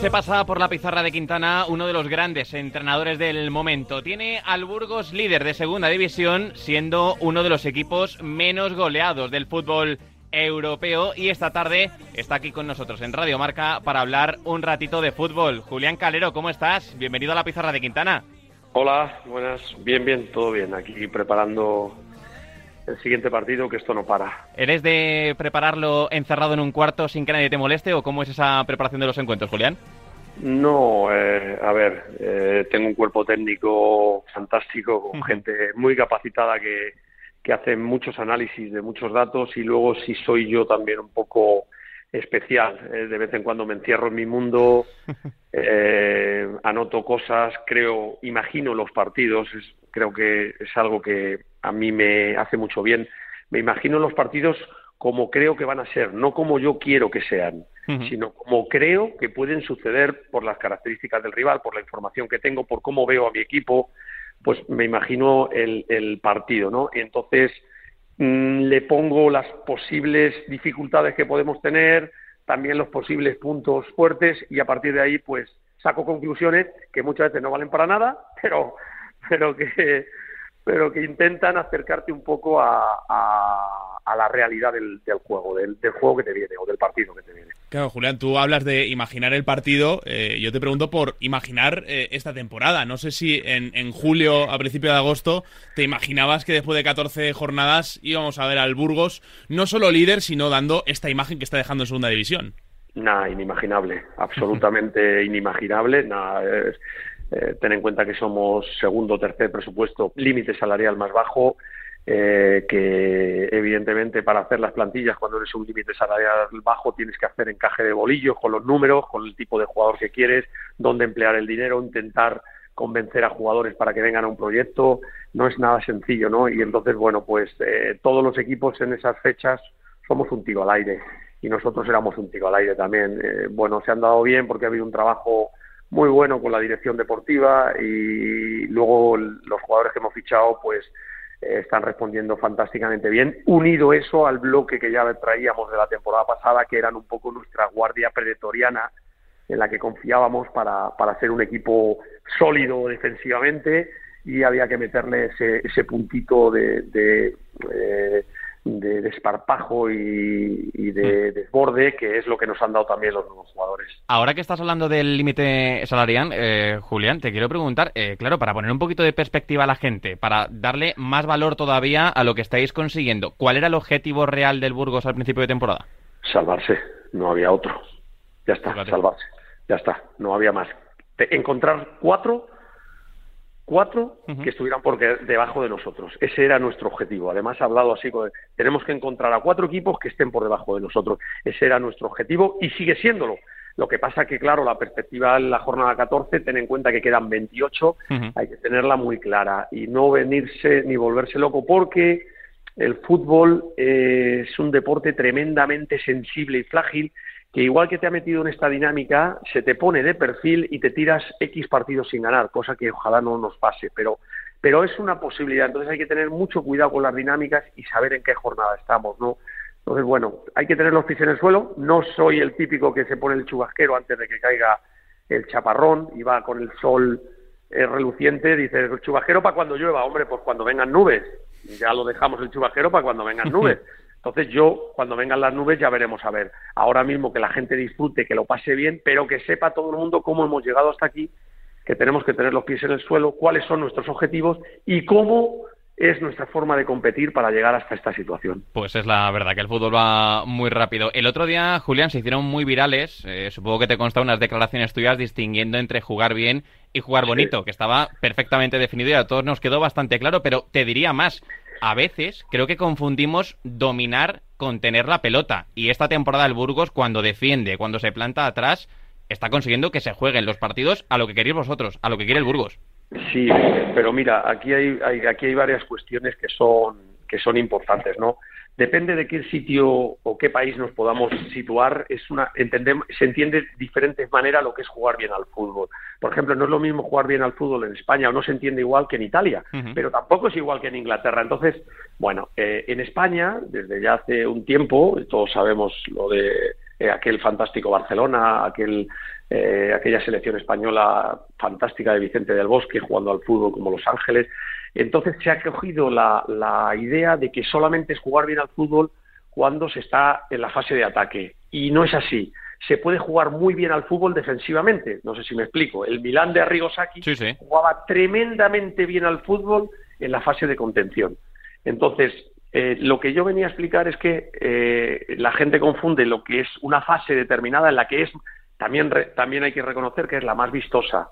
Se pasa por la pizarra de Quintana uno de los grandes entrenadores del momento. Tiene al Burgos líder de segunda división, siendo uno de los equipos menos goleados del fútbol europeo y esta tarde está aquí con nosotros en Radio Marca para hablar un ratito de fútbol. Julián Calero, ¿cómo estás? Bienvenido a la pizarra de Quintana. Hola, buenas, bien, bien, todo bien. Aquí preparando el siguiente partido, que esto no para. ¿Eres de prepararlo encerrado en un cuarto sin que nadie te moleste o cómo es esa preparación de los encuentros, Julián? No, eh, a ver, eh, tengo un cuerpo técnico fantástico, con gente muy capacitada que, que hace muchos análisis de muchos datos y luego si soy yo también un poco especial. Eh, de vez en cuando me encierro en mi mundo, anoto cosas, creo, imagino los partidos. creo que es algo que a mí me hace mucho bien. Me imagino los partidos como creo que van a ser, no como yo quiero que sean, sino como creo que pueden suceder por las características del rival, por la información que tengo, por cómo veo a mi equipo, pues me imagino el, el partido, ¿no? Y entonces le pongo las posibles dificultades que podemos tener, también los posibles puntos fuertes y a partir de ahí, pues saco conclusiones que muchas veces no valen para nada, pero, pero que pero que intentan acercarte un poco a, a, la realidad del, juego, del, juego que te viene o del partido que te viene. Claro, Julián, tú hablas de imaginar el partido. Eh, yo te pregunto por imaginar eh, esta temporada. No sé si en, en, julio, a principio de agosto, te imaginabas que después de 14 jornadas íbamos a ver al Burgos no solo líder, sino dando esta imagen que está dejando en segunda división. Nada, inimaginable, absolutamente inimaginable. Nada, eh, ten en cuenta que somos segundo o tercer presupuesto, límite salarial más bajo, eh, que evidentemente para hacer las plantillas cuando eres un límite salarial bajo tienes que hacer encaje de bolillos con los números, con el tipo de jugador que quieres, dónde emplear el dinero, intentar convencer a jugadores para que vengan a un proyecto, no es nada sencillo, ¿no? Y entonces, bueno, pues eh, todos los equipos en esas fechas somos un tiro al aire y nosotros éramos un tiro al aire también. Eh, bueno, se han dado bien porque ha habido un trabajo muy bueno con la dirección deportiva y luego los jugadores que hemos fichado pues están respondiendo fantásticamente bien, unido eso al bloque que ya traíamos de la temporada pasada, que eran un poco nuestra guardia predatoriana en la que confiábamos para, para ser un equipo sólido defensivamente y había que meterle ese, ese puntito de, de eh, de desparpajo y, de desborde, que es lo que nos han dado también los nuevos jugadores. Ahora que estás hablando del límite salarial, eh, Julián, te quiero preguntar, eh, claro, para poner un poquito de perspectiva a la gente, para darle más valor todavía a lo que estáis consiguiendo, ¿cuál era el objetivo real del Burgos al principio de temporada? Salvarse, no había otro. Ya está, salvarse, ya está, no había más. Encontrar cuatro cuatro que estuvieran por debajo de nosotros. Ese era nuestro objetivo. Además, ha hablado así, tenemos que encontrar a cuatro equipos que estén por debajo de nosotros. Ese era nuestro objetivo y sigue siéndolo. Lo que pasa que, claro, la perspectiva en la jornada 14, ten en cuenta que quedan 28, hay que tenerla muy clara y no venirse ni volverse loco porque el fútbol eh, es un deporte tremendamente sensible y frágil que igual que te ha metido en esta dinámica, se te pone de perfil y te tiras X partidos sin ganar, cosa que ojalá no nos pase, pero, pero es una posibilidad. Entonces hay que tener mucho cuidado con las dinámicas y saber en qué jornada estamos, ¿no? Entonces, bueno, hay que tener los pies en el suelo. No soy el típico que se pone el chubasquero antes de que caiga el chaparrón y va con el sol eh, reluciente. Dice, el chubasquero para cuando llueva, hombre, pues cuando vengan nubes. Ya lo dejamos el chubasquero para cuando vengan nubes. Entonces yo, cuando vengan las nubes, ya veremos a ver. Ahora mismo que la gente disfrute, que lo pase bien, pero que sepa todo el mundo cómo hemos llegado hasta aquí, que tenemos que tener los pies en el suelo, cuáles son nuestros objetivos y cómo es nuestra forma de competir para llegar hasta esta situación. Pues es la verdad que el fútbol va muy rápido. El otro día, Julián, se hicieron muy virales. Eh, supongo que te consta unas declaraciones tuyas distinguiendo entre jugar bien y jugar bonito, que estaba perfectamente definido y a todos nos quedó bastante claro, pero te diría más a veces creo que confundimos dominar con tener la pelota. Y esta temporada el Burgos, cuando defiende, cuando se planta atrás, está consiguiendo que se jueguen los partidos a lo que queréis vosotros, a lo que quiere el Burgos. Sí, pero mira, aquí hay, aquí hay varias cuestiones que son, que son importantes, ¿no? Depende de qué sitio o qué país nos podamos situar, es una, se entiende de diferentes maneras lo que es jugar bien al fútbol. Por ejemplo, no es lo mismo jugar bien al fútbol en España o no se entiende igual que en Italia, pero tampoco es igual que en Inglaterra. Entonces, bueno, eh, en España, desde ya hace un tiempo, todos sabemos lo de eh, aquel fantástico Barcelona, aquel, eh, aquella selección española fantástica de Vicente del Bosque jugando al fútbol como Los Ángeles. Entonces se ha cogido la, la idea de que solamente es jugar bien al fútbol cuando se está en la fase de ataque. Y no es así se puede jugar muy bien al fútbol defensivamente. No sé si me explico. El Milán de Arrigo Sacchi jugaba tremendamente bien al fútbol en la fase de contención. Entonces, eh, lo que yo venía a explicar es que eh, la gente confunde lo que es una fase determinada en la que es, también, también hay que reconocer que es la más vistosa,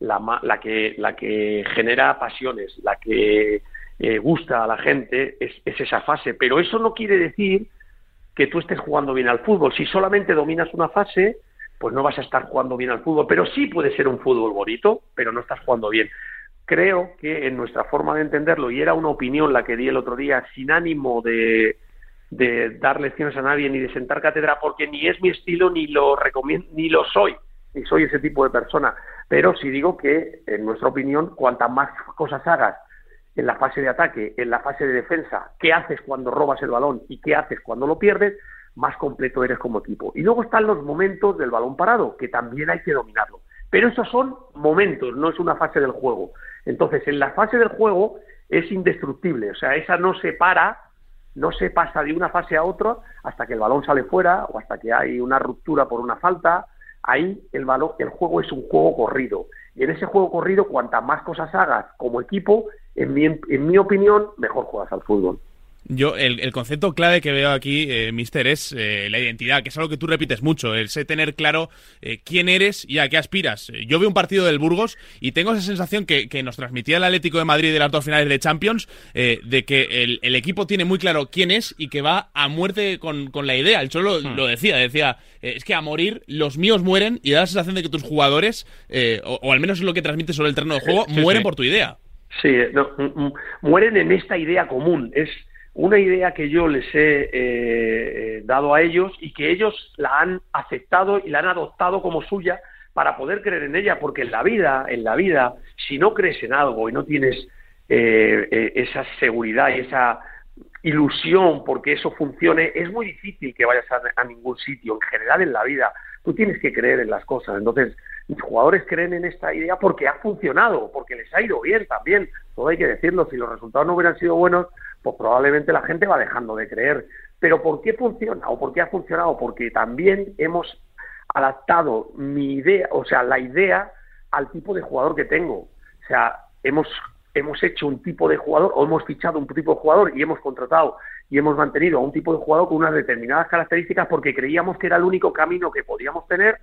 la, la, que, la que genera pasiones, la que eh, gusta a la gente, es, es esa fase. Pero eso no quiere decir que tú estés jugando bien al fútbol. Si solamente dominas una fase, pues no vas a estar jugando bien al fútbol, pero sí puede ser un fútbol bonito, pero no estás jugando bien. Creo que en nuestra forma de entenderlo, y era una opinión la que di el otro día, sin ánimo de, de dar lecciones a nadie ni de sentar cátedra, porque ni es mi estilo ni lo recomiendo, ni lo soy, ni soy ese tipo de persona. Pero sí digo que, en nuestra opinión, cuantas más cosas hagas en la fase de ataque, en la fase de defensa, qué haces cuando robas el balón y qué haces cuando lo pierdes, más completo eres como equipo. Y luego están los momentos del balón parado, que también hay que dominarlo. Pero esos son momentos, no es una fase del juego. Entonces, en la fase del juego es indestructible, o sea, esa no se para, no se pasa de una fase a otra hasta que el balón sale fuera o hasta que hay una ruptura por una falta. Ahí el, balón, el juego es un juego corrido. Y en ese juego corrido, cuantas más cosas hagas como equipo, en mi, en mi opinión, mejor juegas al fútbol. Yo, el, concepto clave que veo aquí, eh, Mister, es eh, la identidad, que es algo que tú repites mucho, el sé tener claro eh, quién eres y a qué aspiras. Yo veo un partido del Burgos y tengo esa sensación que, nos transmitía el Atlético de Madrid de las dos finales de Champions, de que el, equipo tiene muy claro quién es y que va a muerte con, la idea. El Cholo hmm. lo decía, decía, es que a morir los míos mueren y da la sensación de que tus jugadores, o, al menos es lo que transmite sobre el terreno de juego, mueren por tu idea. Sí, mueren en esta idea común. Es una idea que yo les he eh, eh, dado a ellos y que ellos la han aceptado y la han adoptado como suya para poder creer en ella, porque en la vida, en la vida, si no crees en algo y no tienes eh, esa seguridad y esa ilusión porque eso funcione, es muy difícil que vayas a, ningún sitio. En general en la vida, tú tienes que creer en las cosas. Entonces, mis jugadores creen en esta idea porque ha funcionado, porque les ha ido bien también. Todo hay que decirlo. Si los resultados no hubieran sido buenos, pues probablemente la gente va dejando de creer. Pero ¿por qué funciona o por qué ha funcionado? Porque también hemos adaptado mi idea, o sea, la idea al tipo de jugador que tengo. O sea, hemos, hemos hecho un tipo de jugador o hemos fichado un tipo de jugador y hemos contratado y hemos mantenido a un tipo de jugador con unas determinadas características porque creíamos que era el único camino que podíamos tener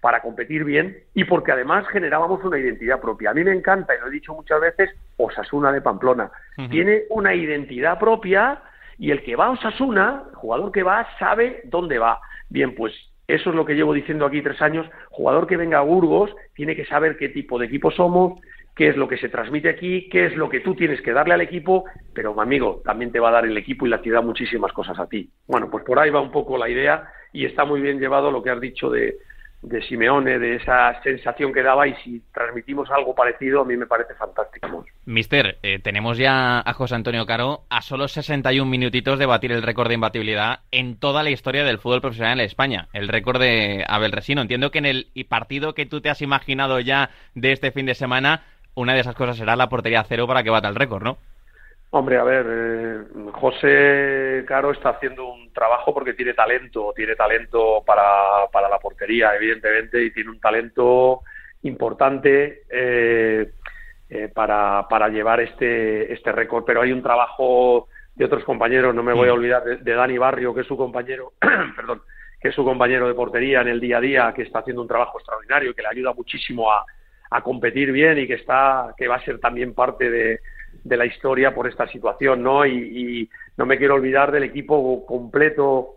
para competir bien y porque además generábamos una identidad propia. A mí me encanta, y lo he dicho muchas veces, Osasuna de Pamplona. Tiene una identidad propia y el que va a Osasuna, el jugador que va, sabe dónde va. Bien, pues eso es lo que llevo diciendo aquí tres años. Jugador que venga a Burgos tiene que saber qué tipo de equipo somos, qué es lo que se transmite aquí, qué es lo que tú tienes que darle al equipo, pero amigo, también te va a dar el equipo y la ciudad muchísimas cosas a ti. Bueno, pues por ahí va un poco la idea y está muy bien llevado lo que has dicho de, de Simeone, de esa sensación que daba y si transmitimos algo parecido a mí me parece fantástico. Mister, eh, tenemos ya a José Antonio Caro a solo 61 minutitos de batir el récord de imbatibilidad en toda la historia del fútbol profesional en España, el récord de Abel Resino. Entiendo que en el partido que tú te has imaginado ya de este fin de semana, una de esas cosas será la portería cero para que bata el récord, ¿no? Hombre, a ver, eh, José Caro está haciendo un trabajo porque tiene talento, tiene talento para, para la portería, evidentemente, y tiene un talento importante eh, eh, para, para llevar este, este récord. Pero hay un trabajo de otros compañeros, no me voy a mm. olvidar de, Dani Barrio, que es su compañero, perdón, que es su compañero de portería en el día a día, que está haciendo un trabajo extraordinario, que le ayuda muchísimo a, a competir bien y que está, que va a ser también parte de de la historia por esta situación, ¿no? Y, no me quiero olvidar del equipo completo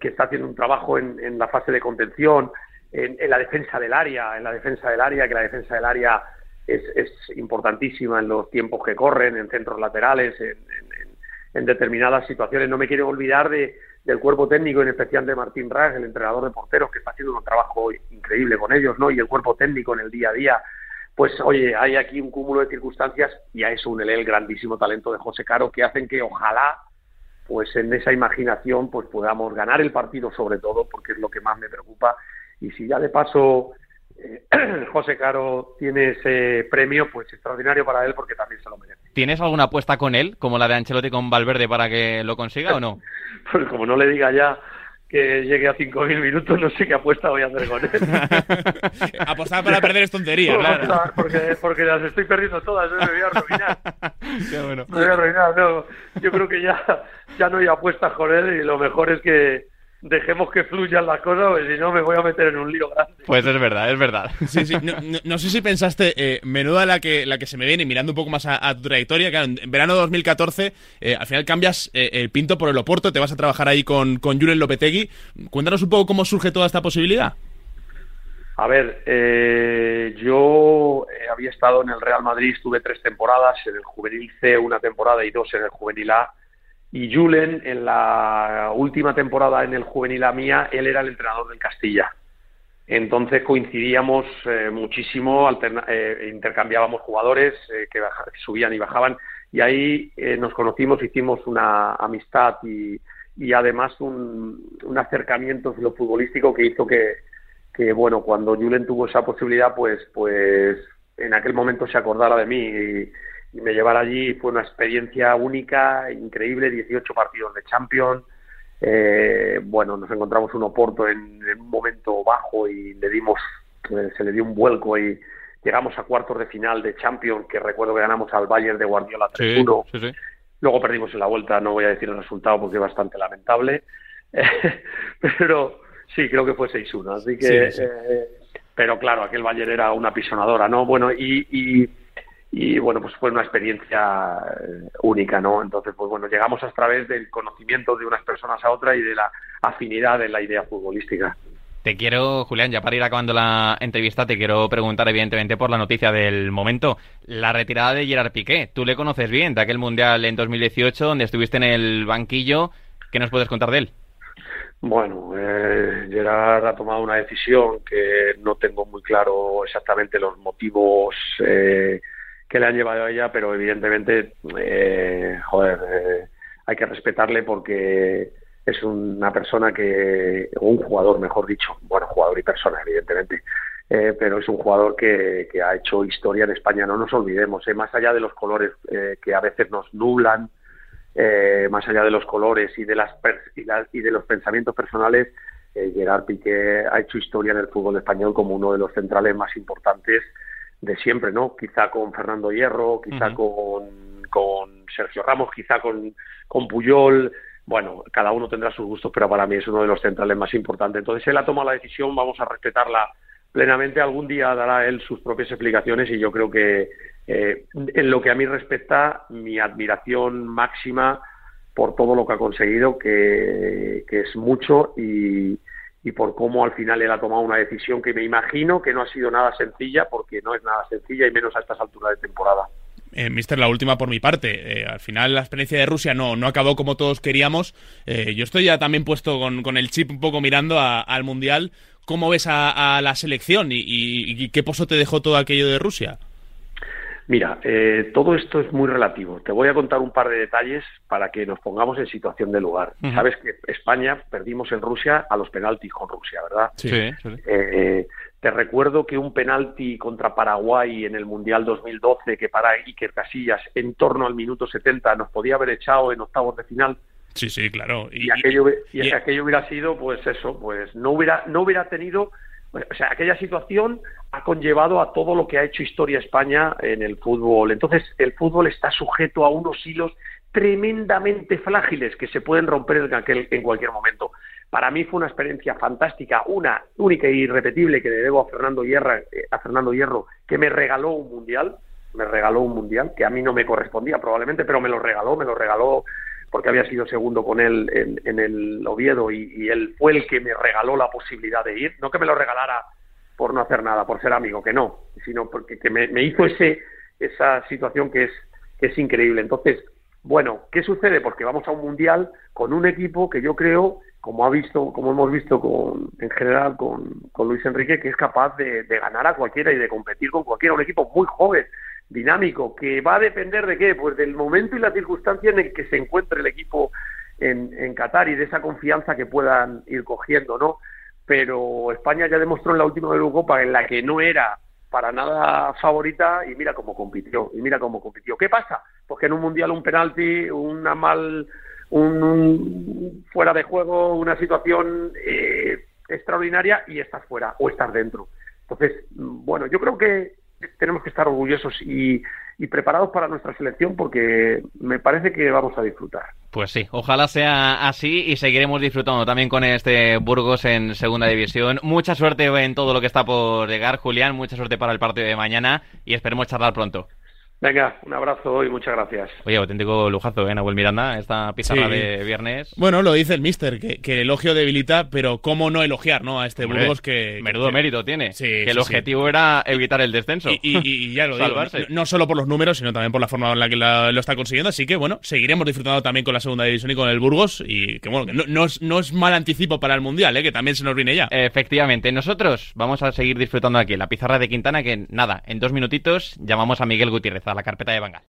que está haciendo un trabajo en, la fase de contención, en, la defensa del área, en la defensa del área, que la defensa del área es, importantísima en los tiempos que corren, en centros laterales, en, determinadas situaciones. No me quiero olvidar de, del cuerpo técnico, en especial de Martín Ras, el entrenador de porteros, que está haciendo un trabajo increíble con ellos, ¿no? Y el cuerpo técnico en el día a día pues oye, hay aquí un cúmulo de circunstancias y a eso únele el grandísimo talento de José Caro que hacen que ojalá pues en esa imaginación pues podamos ganar el partido sobre todo, porque es lo que más me preocupa. Y si ya de paso eh, José Caro tiene ese premio, pues extraordinario para él porque también se lo merece. ¿Tienes alguna apuesta con él, como la de Ancelotti con Valverde, para que lo consiga o no? pues como no le diga ya que llegue a 5.000 minutos, no sé qué apuesta voy a hacer con él. Apostar para perder es tontería, claro. Porque, porque las estoy perdiendo todas, me voy a arruinar. Qué bueno. Me voy a arruinar, no. Yo creo que ya, ya no hay apuestas con él y lo mejor es que dejemos que fluyan las cosas, porque si no me voy a meter en un lío grande. Pues es verdad, es verdad. Sí, sí. No, sé si pensaste, eh, menuda la que, la que se me viene, mirando un poco más a, tu trayectoria, claro, en verano de 2014, eh, al final cambias eh, el pinto por el Oporto, te vas a trabajar ahí con, con Julen Lopetegui. Cuéntanos un poco cómo surge toda esta posibilidad. A ver, eh, yo había estado en el Real Madrid, estuve tres temporadas, en el Juvenil C una temporada y dos en el Juvenil A y Julen, en la última temporada en el juvenil a mía, él era el entrenador del Castilla. Entonces coincidíamos eh, muchísimo, eh, intercambiábamos jugadores eh, que subían y bajaban, y ahí nos conocimos, hicimos una amistad y, y además un, un, acercamiento lo futbolístico que hizo que, que, bueno, cuando Julen tuvo esa posibilidad, pues, pues en aquel momento se acordara de mí. Y, y me llevar allí fue una experiencia única, increíble, 18 partidos de Champions. Eh, bueno, nos encontramos un Oporto en, un momento bajo y le dimos, eh, se le dio un vuelco y llegamos a cuartos de final de Champions, que recuerdo que ganamos al Bayern de Guardiola 3-1. Luego perdimos en la vuelta, no voy a decir el resultado porque es bastante lamentable, pero sí, creo que fue 6-1. Así que, eh, pero claro, aquel Bayern era una pisonadora, ¿no? Bueno, y y bueno, pues fue una experiencia eh, única, ¿no? Entonces, pues bueno, llegamos a través del conocimiento de unas personas a otra y de la afinidad en la idea futbolística. Te quiero, Julián, ya para ir acabando la entrevista, te quiero preguntar evidentemente por la noticia del momento, la retirada de Gerard Piqué. Tú le conoces bien de aquel Mundial en 2018 donde estuviste en el banquillo. ¿Qué nos puedes contar de él? Bueno, eh, Gerard ha tomado una decisión que no tengo muy claro exactamente los motivos eh, que le han llevado a ella, pero evidentemente, eh, joder, eh, hay que respetarle porque es una persona que, un jugador, mejor dicho, bueno, jugador y persona, evidentemente, eh, pero es un jugador que, ha hecho historia en España, no nos olvidemos, eh, más allá de los colores que a veces nos nublan, más allá de los colores y de, las, y, y de los pensamientos personales, Gerard Piqué ha hecho historia en el fútbol español como uno de los centrales más importantes de siempre, ¿no? Quizá con Fernando Hierro, quizá con, con Sergio Ramos, quizá con, con Puyol. Bueno, cada uno tendrá sus gustos, pero para mí es uno de los centrales más importantes. Entonces él ha tomado la decisión, vamos a respetarla plenamente. Algún día dará él sus propias explicaciones y yo creo que eh, en lo que a mí respecta, mi admiración máxima por todo lo que ha conseguido, que, que es mucho y, y por cómo al final él ha tomado una decisión que me imagino que no ha sido nada sencilla, porque no es nada sencilla y menos a estas alturas de temporada. Eh, Mister, la última por mi parte. Eh, al final la experiencia de Rusia no, no acabó como todos queríamos. Eh, yo estoy ya también puesto con, con, el chip un poco mirando al Mundial. ¿Cómo ves a, la selección y, y, qué pozo te dejó todo aquello de Rusia? Mira, eh, todo esto es muy relativo. Te voy a contar un par de detalles para que nos pongamos en situación de lugar. Sabes que España perdimos en Rusia a los penaltis con Rusia, ¿verdad? Sí. Eh, te recuerdo que un penalti contra Paraguay en el Mundial 2012 que para Iker Casillas en torno al minuto 70 nos podía haber echado en octavos de final. Sí, sí, claro. Y, aquello, y, aquello hubiera sido, pues eso, pues no hubiera, no hubiera tenido o sea, aquella situación ha conllevado a todo lo que ha hecho historia España en el fútbol. Entonces, el fútbol está sujeto a unos hilos tremendamente frágiles que se pueden romper en, cualquier momento. Para mí fue una experiencia fantástica, una única e irrepetible que le debo a Fernando, Hierro, eh, a Fernando Hierro, que me regaló un mundial, me regaló un mundial, que a mí no me correspondía probablemente, pero me lo regaló, me lo regaló porque había sido segundo con él en, el Oviedo y, él fue el que me regaló la posibilidad de ir, no que me lo regalara por no hacer nada, por ser amigo, que no, sino porque que me, hizo ese esa situación que es que es increíble. Entonces, bueno, ¿qué sucede? Porque vamos a un mundial con un equipo que yo creo, como ha visto, como hemos visto con, en general con, con Luis Enrique, que es capaz de, de ganar a cualquiera y de competir con cualquiera, un equipo muy joven, dinámico, que va a depender de qué, pues del momento y la circunstancia en que se encuentre el equipo en, en Qatar y de esa confianza que puedan ir cogiendo, ¿no? Pero España ya demostró en la última Eurocopa en la que no era para nada favorita y mira cómo compitió, y mira cómo compitió. ¿Qué pasa? Pues que en un mundial un penalti, una mal, un, fuera de juego, una situación eh, extraordinaria y estás fuera o estás dentro. Entonces, bueno, yo creo que tenemos que estar orgullosos y, y preparados para nuestra selección porque me parece que vamos a disfrutar. Pues sí, ojalá sea así y seguiremos disfrutando también con este Burgos en segunda división. Mucha suerte en todo lo que está por llegar, Julián, mucha suerte para el partido de mañana y esperemos charlar pronto. Venga, un abrazo y muchas gracias. Oye, auténtico lujazo, ¿eh, Nahuel Miranda? Esta pizarra de viernes. Bueno, lo dice el mister, que, el elogio debilita, pero cómo no elogiar, ¿no? A este Burgos que... Menudo mérito tiene. que el objetivo era evitar el descenso. Y, ya lo digo, no, solo por los números, sino también por la forma en la que lo está consiguiendo. Así que, bueno, seguiremos disfrutando también con la segunda división y con el Burgos. Y que, bueno, que no, es, no es mal anticipo para el Mundial, ¿eh? Que también se nos viene ya. Efectivamente. Nosotros vamos a seguir disfrutando aquí la pizarra de Quintana, que nada, en dos minutitos llamamos a Miguel Gutiérrez la carpeta de Bangal.